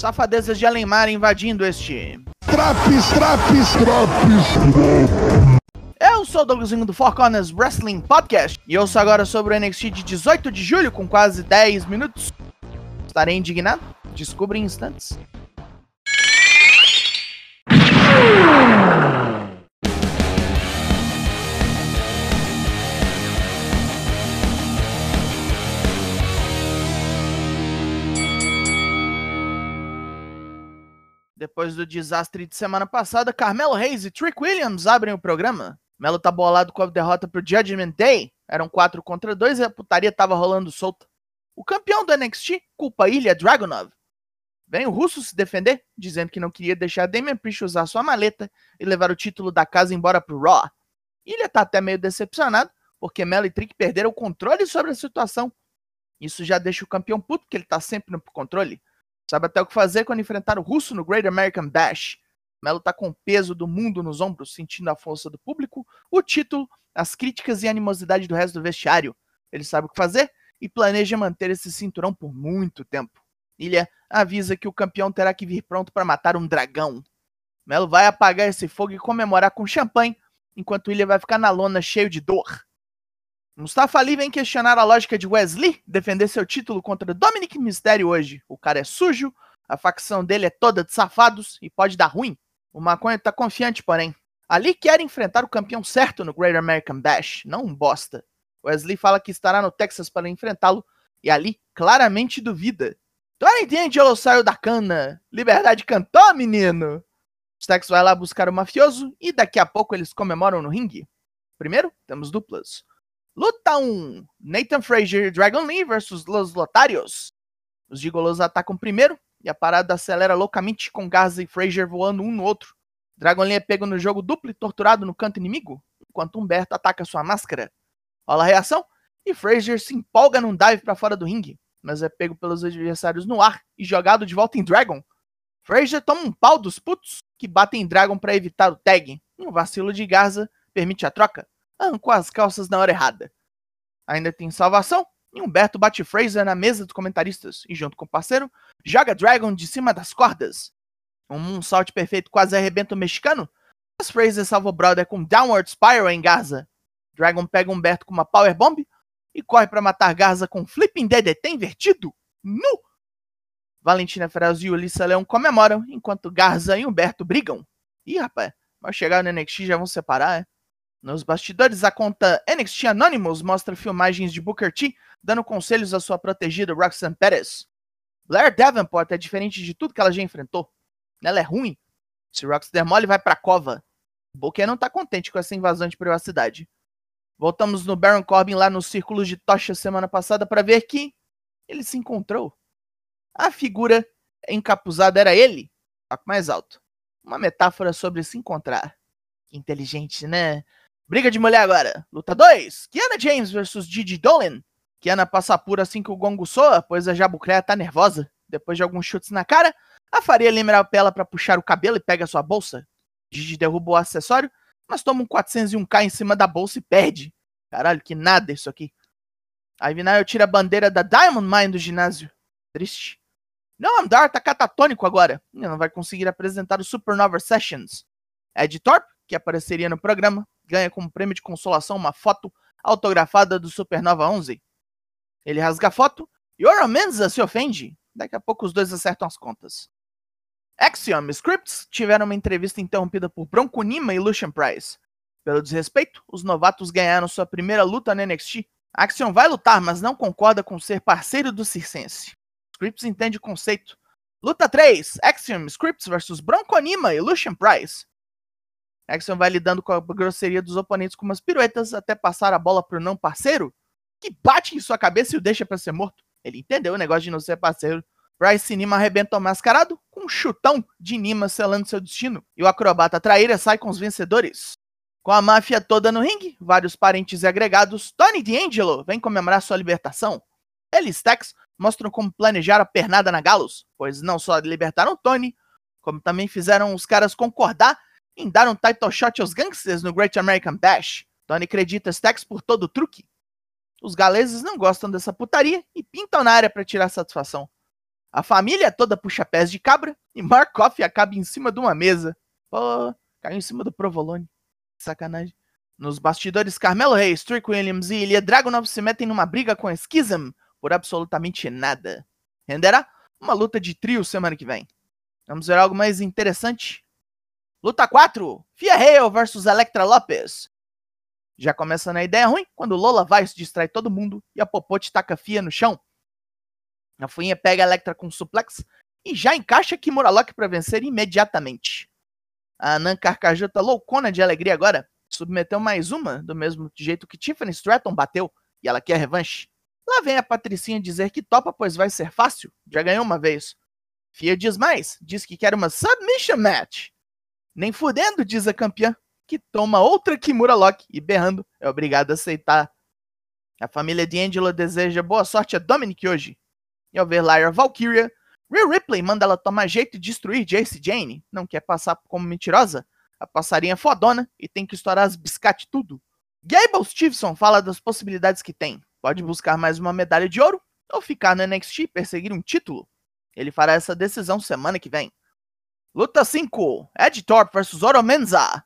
Safadezas de Alemar invadindo este. Traps, traps, traps. Eu sou o Douglasinho do Four Corners Wrestling Podcast e ouço agora sobre o NXT de 18 de julho com quase 10 minutos. Estarei indignado? Descubra em instantes. Depois do desastre de semana passada, Carmelo Reis e Trick Williams abrem o programa. Melo tá bolado com a derrota pro Judgment Day. Eram 4 contra 2 e a putaria tava rolando solta. O campeão do NXT culpa Ilha Dragunov. Vem o russo se defender, dizendo que não queria deixar Damian Priest usar sua maleta e levar o título da casa embora pro Raw. Ilha tá até meio decepcionado, porque Melo e Trick perderam o controle sobre a situação. Isso já deixa o campeão puto, que ele tá sempre no controle. Sabe até o que fazer quando enfrentar o russo no Great American Bash. Melo tá com o peso do mundo nos ombros, sentindo a força do público, o título, as críticas e a animosidade do resto do vestiário. Ele sabe o que fazer e planeja manter esse cinturão por muito tempo. Ilha avisa que o campeão terá que vir pronto para matar um dragão. Melo vai apagar esse fogo e comemorar com champanhe, enquanto Ilha vai ficar na lona cheio de dor. Mustafa Ali vem questionar a lógica de Wesley defender seu título contra Dominic Mysterio hoje. O cara é sujo, a facção dele é toda de safados e pode dar ruim. O Maconha tá confiante, porém. Ali quer enfrentar o campeão certo no Great American Bash, não um bosta. Wesley fala que estará no Texas para enfrentá-lo e Ali claramente duvida. Tony D'Angelo saiu da cana. Liberdade cantou, menino. Stax vai lá buscar o mafioso e daqui a pouco eles comemoram no ringue. Primeiro, temos duplas. Luta 1: Nathan Frazier e Dragon Lee versus Los Lotarios. Os gigolos atacam primeiro e a parada acelera loucamente com Garza e Frazier voando um no outro. Dragon Lee é pego no jogo duplo e torturado no canto inimigo, enquanto Humberto ataca sua máscara. Rola a reação e Frazier se empolga num dive para fora do ringue, mas é pego pelos adversários no ar e jogado de volta em Dragon. Frazier toma um pau dos putos que batem em Dragon para evitar o tag. Um vacilo de Garza permite a troca arrancou as calças na hora errada. Ainda tem salvação, e Humberto bate Fraser na mesa dos comentaristas e, junto com o parceiro, joga Dragon de cima das cordas. Um moonsault perfeito quase arrebenta o mexicano, mas Fraser salva o brother com Downward Spiral em Garza. Dragon pega Humberto com uma Power Bomb e corre para matar Garza com Flipping DDT invertido. Nu! Valentina Ferraz e Ulissa Leão comemoram, enquanto Garza e Humberto brigam. Ih, rapaz, vai chegar no NXT já vão separar, é? Nos bastidores, a conta NXT Anonymous mostra filmagens de Booker T dando conselhos à sua protegida Roxanne Perez. Blair Davenport é diferente de tudo que ela já enfrentou. Ela é ruim. Se Rox der mole, vai pra cova. Booker não tá contente com essa invasão de privacidade. Voltamos no Baron Corbin lá no Círculo de Tocha semana passada para ver que ele se encontrou. A figura encapuzada era ele, toque mais alto. Uma metáfora sobre se encontrar. Inteligente, né? Briga de mulher agora. Luta 2. Kiana James versus Gigi Dolan. Kiana passa pura assim que o gongo soa, pois a Jabucréia tá nervosa. Depois de alguns chutes na cara, a Faria lembra a pela para puxar o cabelo e pega sua bolsa. Gigi derruba o acessório, mas toma um 401k em cima da bolsa e perde. Caralho, que nada isso aqui. Aí Vinayo tira a bandeira da Diamond Mine do ginásio. Triste. Não Dar tá catatônico agora. Ele não vai conseguir apresentar o Supernova Sessions. Ed Thorpe, que apareceria no programa, ganha como prêmio de consolação uma foto autografada do Supernova 11. Ele rasga a foto e Ora Menza se ofende. Daqui a pouco os dois acertam as contas. Axiom Scripts tiveram uma entrevista interrompida por Bronco Nima e Lucian Price. Pelo desrespeito, os novatos ganharam sua primeira luta no NXT. Axiom vai lutar, mas não concorda com ser parceiro do Circense. Scripts entende o conceito. Luta 3: Axiom Scripts vs Bronco Nima e Lucian Price. Action vai lidando com a grosseria dos oponentes com umas piruetas até passar a bola pro não parceiro, que bate em sua cabeça e o deixa para ser morto. Ele entendeu o negócio de não ser parceiro. Bryce Nima arrebenta o mascarado com um chutão de Nima selando seu destino. E o acrobata traíra sai com os vencedores. Com a máfia toda no ringue, vários parentes e agregados, Tony D'Angelo vem comemorar sua libertação. Ele e Stax mostram como planejar a pernada na Galos, pois não só libertaram Tony, como também fizeram os caras concordar em dar um title shot aos gangsters no Great American Bash. Tony acredita Stax por todo o truque. Os galeses não gostam dessa putaria e pintam na área para tirar satisfação. A família toda puxa pés de cabra e Markov acaba em cima de uma mesa. Pô, caiu em cima do provolone. Sacanagem. Nos bastidores, Carmelo Reis, Trick Williams e Ilya Dragunov se metem numa briga com Schism por absolutamente nada. Renderá uma luta de trio semana que vem. Vamos ver algo mais interessante? Luta 4: Fia Hale versus Electra Lopes. Já começa na ideia ruim quando Lola vai se distrai todo mundo e a Popote taca Fia no chão. A Fuinha pega a Electra com um suplex e já encaixa Kimura Lock para vencer imediatamente. A Nan Carcajota loucona de alegria agora submeteu mais uma, do mesmo jeito que Tiffany Stratton bateu, e ela quer revanche. Lá vem a Patricinha dizer que topa, pois vai ser fácil, já ganhou uma vez. Fia diz mais, diz que quer uma submission match. Nem fudendo, diz a campeã, que toma outra Kimura Lock e berrando é obrigado a aceitar. A família de Angela deseja boa sorte a Dominic hoje. E ao ver Lyra Valkyria, Rhea Ripley manda ela tomar jeito e destruir Jace Jane. Não quer passar como mentirosa? A passarinha é fodona e tem que estourar as biscate tudo. Gable Stevenson fala das possibilidades que tem. Pode buscar mais uma medalha de ouro ou ficar no NXT e perseguir um título. Ele fará essa decisão semana que vem. Luta 5: Ed Thorpe vs Oro Menza.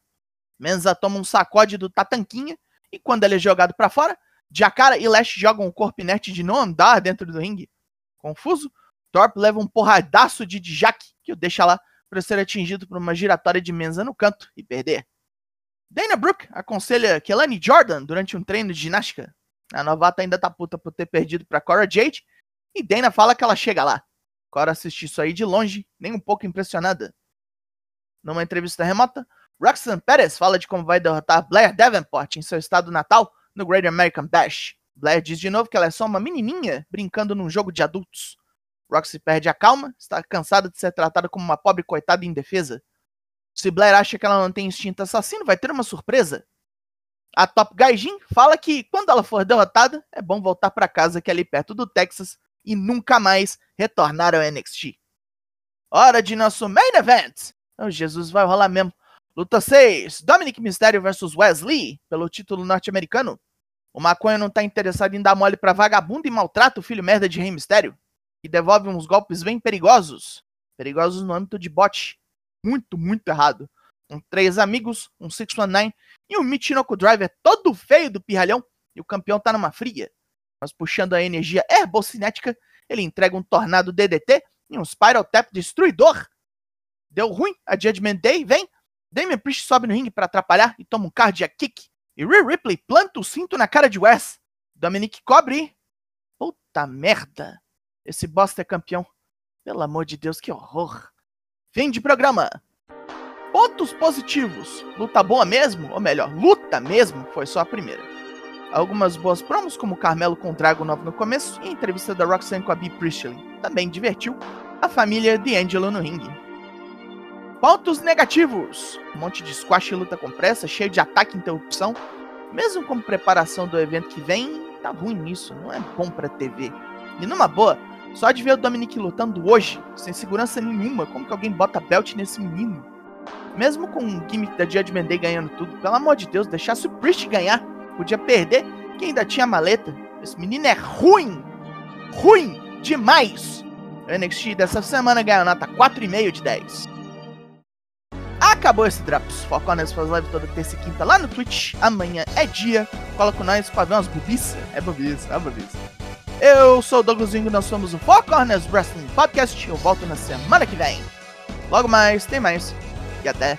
Menza toma um sacode do Tatanquinha e quando ele é jogado para fora, Jakara e Lash jogam o corpo inerte de não andar dentro do ringue. Confuso, Thorpe leva um porradaço de Dijak, que o deixa lá para ser atingido por uma giratória de Menza no canto e perder. Dana Brooke aconselha Kelani Jordan durante um treino de ginástica. A novata ainda tá puta por ter perdido para Cora Jade e Dana fala que ela chega lá. Cora assiste isso aí de longe, nem um pouco impressionada. Numa entrevista remota, Roxanne Perez fala de como vai derrotar Blair Davenport em seu estado natal no Great American Bash. Blair diz de novo que ela é só uma menininha brincando num jogo de adultos. Roxy perde a calma, está cansada de ser tratada como uma pobre coitada indefesa. Se Blair acha que ela não tem instinto assassino, vai ter uma surpresa. A Top Gaijin fala que quando ela for derrotada, é bom voltar para casa que é ali perto do Texas e nunca mais retornar ao NXT. Hora de nosso main event. Oh, Jesus, vai rolar mesmo. Luta 6: Dominic Mysterio vs Wesley pelo título norte-americano. O maconha não tá interessado em dar mole pra vagabundo e maltrata o filho merda de Rei Mistério. E devolve uns golpes bem perigosos. Perigosos no âmbito de bot. Muito, muito errado. Com três amigos, um 619 e um Michinoku Driver todo feio do pirralhão. E o campeão tá numa fria. Mas puxando a energia herbocinética, ele entrega um tornado DDT e um Spiral Tap destruidor. Deu ruim, a Judgment Day vem. Damian Priest sobe no ringue para atrapalhar e toma um cardiac kick. E Rhea Ripley planta o cinto na cara de Wes. Dominic cobre. Puta merda. Esse bosta é campeão. Pelo amor de Deus, que horror. Fim de programa. Pontos positivos. Luta boa mesmo, ou melhor, luta mesmo, foi só a primeira. Algumas boas promos, como Carmelo com Drago Novo no começo e a entrevista da Roxanne com a Bea Priestley. Também divertiu a família de Angelo no ringue. Pontos negativos. Um monte de squash e luta com pressa, cheio de ataque e interrupção. Mesmo como preparação do evento que vem, tá ruim nisso, não é bom pra TV. E numa boa, só de ver o Dominic lutando hoje, sem segurança nenhuma, como que alguém bota belt nesse menino? Mesmo com o gimmick da Judgment Day ganhando tudo, pelo amor de Deus, deixasse o Priest ganhar. Podia perder, que ainda tinha maleta. Esse menino é ruim! Ruim demais! O NXT dessa semana ganhou nota 4,5 de 10. Acabou esse Drops. Foca nessa faz live toda terça e quinta lá no Twitch. Amanhã é dia. Cola com nós pra ver umas bobiças. É bobiça, é bobiça. Eu sou o Douglas nós somos o Four Corners Wrestling Podcast. Eu volto na semana que vem. Logo mais, tem mais. E até